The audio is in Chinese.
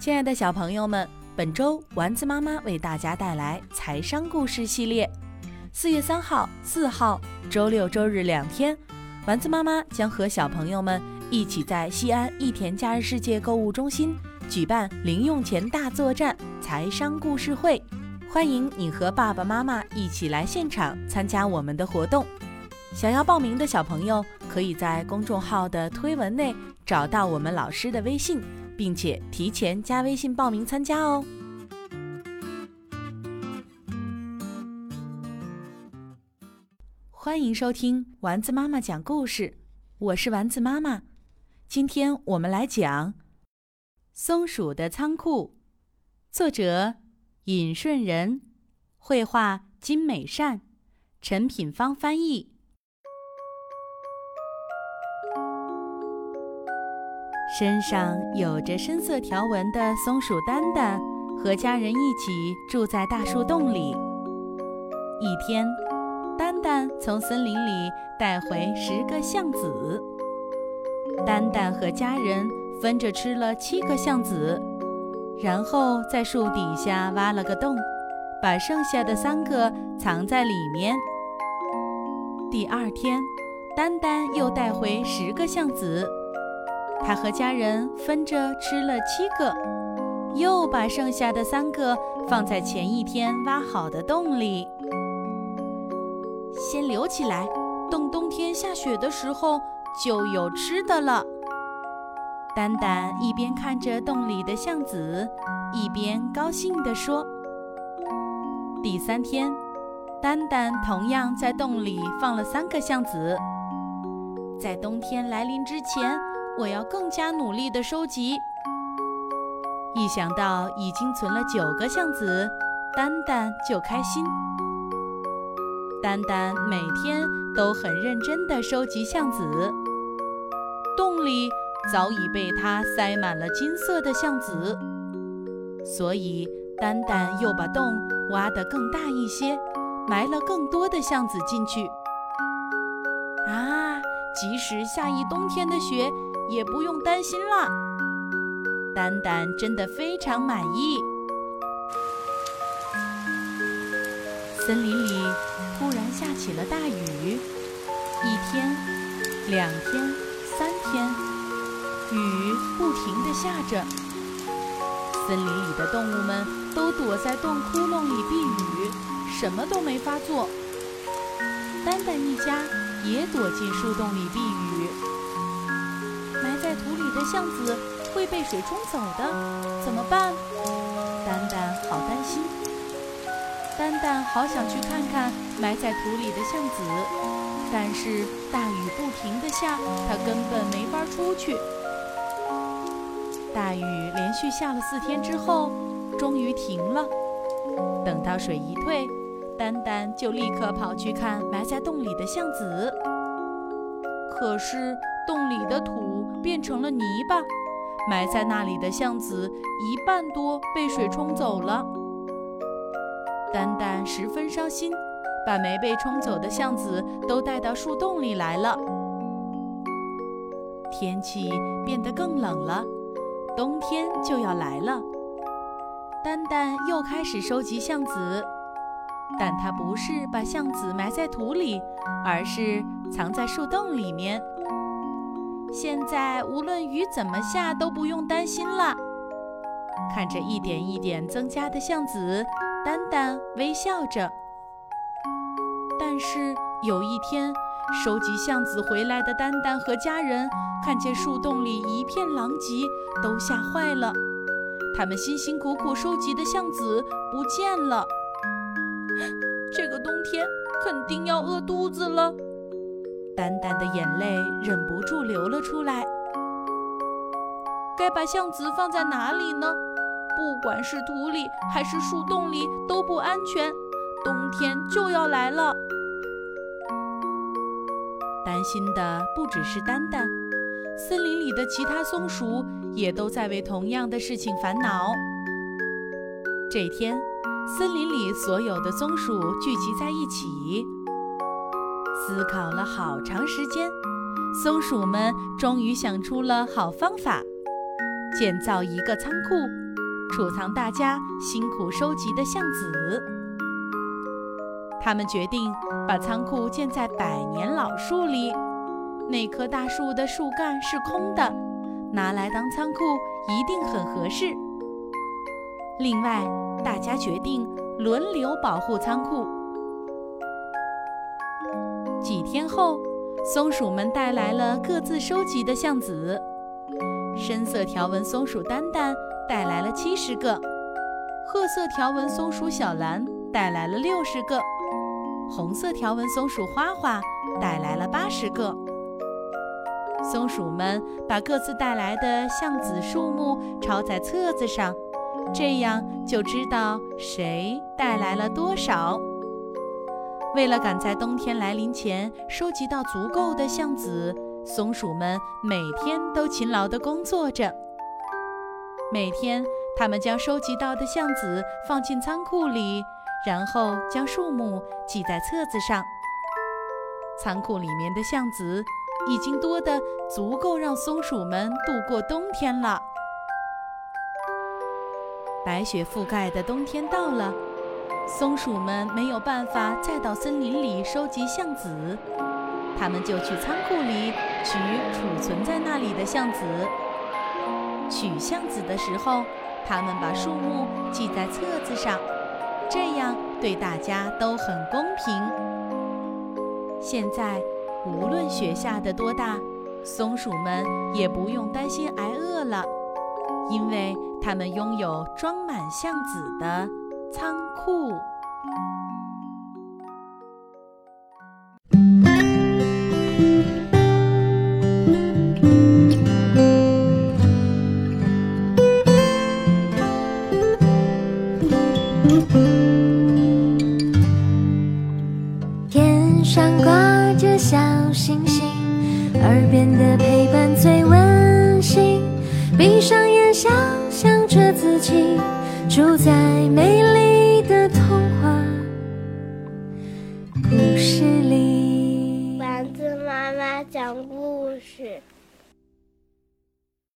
亲爱的小朋友们，本周丸子妈妈为大家带来财商故事系列。四月三号、四号，周六、周日两天，丸子妈妈将和小朋友们一起在西安益田假日世界购物中心举办零用钱大作战财商故事会，欢迎你和爸爸妈妈一起来现场参加我们的活动。想要报名的小朋友，可以在公众号的推文内找到我们老师的微信。并且提前加微信报名参加哦！欢迎收听丸子妈妈讲故事，我是丸子妈妈。今天我们来讲《松鼠的仓库》，作者尹顺仁，绘画金美善，陈品芳翻译。身上有着深色条纹的松鼠丹丹和家人一起住在大树洞里。一天，丹丹从森林里带回十个橡子，丹丹和家人分着吃了七个橡子，然后在树底下挖了个洞，把剩下的三个藏在里面。第二天，丹丹又带回十个橡子。他和家人分着吃了七个，又把剩下的三个放在前一天挖好的洞里，先留起来，等冬天下雪的时候就有吃的了。丹丹一边看着洞里的橡子，一边高兴地说：“第三天，丹丹同样在洞里放了三个橡子，在冬天来临之前。”我要更加努力地收集。一想到已经存了九个橡子，丹丹就开心。丹丹每天都很认真地收集橡子，洞里早已被他塞满了金色的橡子，所以丹丹又把洞挖得更大一些，埋了更多的橡子进去。啊，即使下一冬天的雪。也不用担心了，丹丹真的非常满意。森林里突然下起了大雨，一天、两天、三天，雨不停地下着。森林里的动物们都躲在洞窟窿里避雨，什么都没法做。丹丹一家也躲进树洞里避雨。在土里的橡子会被水冲走的，怎么办？丹丹好担心。丹丹好想去看看埋在土里的橡子，但是大雨不停的下，他根本没法出去。大雨连续下了四天之后，终于停了。等到水一退，丹丹就立刻跑去看埋在洞里的橡子。可是洞里的土。变成了泥巴，埋在那里的橡子一半多被水冲走了。丹丹十分伤心，把没被冲走的橡子都带到树洞里来了。天气变得更冷了，冬天就要来了。丹丹又开始收集橡子，但他不是把橡子埋在土里，而是藏在树洞里面。现在无论雨怎么下都不用担心了。看着一点一点增加的橡子，丹丹微笑着。但是有一天，收集橡子回来的丹丹和家人看见树洞里一片狼藉，都吓坏了。他们辛辛苦苦收集的橡子不见了，这个冬天肯定要饿肚子了。丹丹的眼泪忍不住流了出来。该把橡子放在哪里呢？不管是土里还是树洞里都不安全。冬天就要来了。担心的不只是丹丹，森林里的其他松鼠也都在为同样的事情烦恼。这天，森林里所有的松鼠聚集在一起。思考了好长时间，松鼠们终于想出了好方法：建造一个仓库，储藏大家辛苦收集的橡子。他们决定把仓库建在百年老树里，那棵大树的树干是空的，拿来当仓库一定很合适。另外，大家决定轮流保护仓库。天后，松鼠们带来了各自收集的橡子。深色条纹松鼠丹丹带来了七十个，褐色条纹松鼠小蓝带来了六十个，红色条纹松鼠花花带来了八十个。松鼠们把各自带来的橡子数目抄在册子上，这样就知道谁带来了多少。为了赶在冬天来临前收集到足够的橡子。松鼠们每天都勤劳地工作着。每天，它们将收集到的橡子放进仓库里，然后将数目记在册子上。仓库里面的橡子已经多得足够让松鼠们度过冬天了。白雪覆盖的冬天到了，松鼠们没有办法再到森林里收集橡子。他们就去仓库里取储存在那里的橡子。取橡子的时候，他们把数目记在册子上，这样对大家都很公平。现在，无论雪下的多大，松鼠们也不用担心挨饿了，因为它们拥有装满橡子的仓库。天上挂着小星星，耳边的陪伴最温馨。闭上眼，想象着自己住在美丽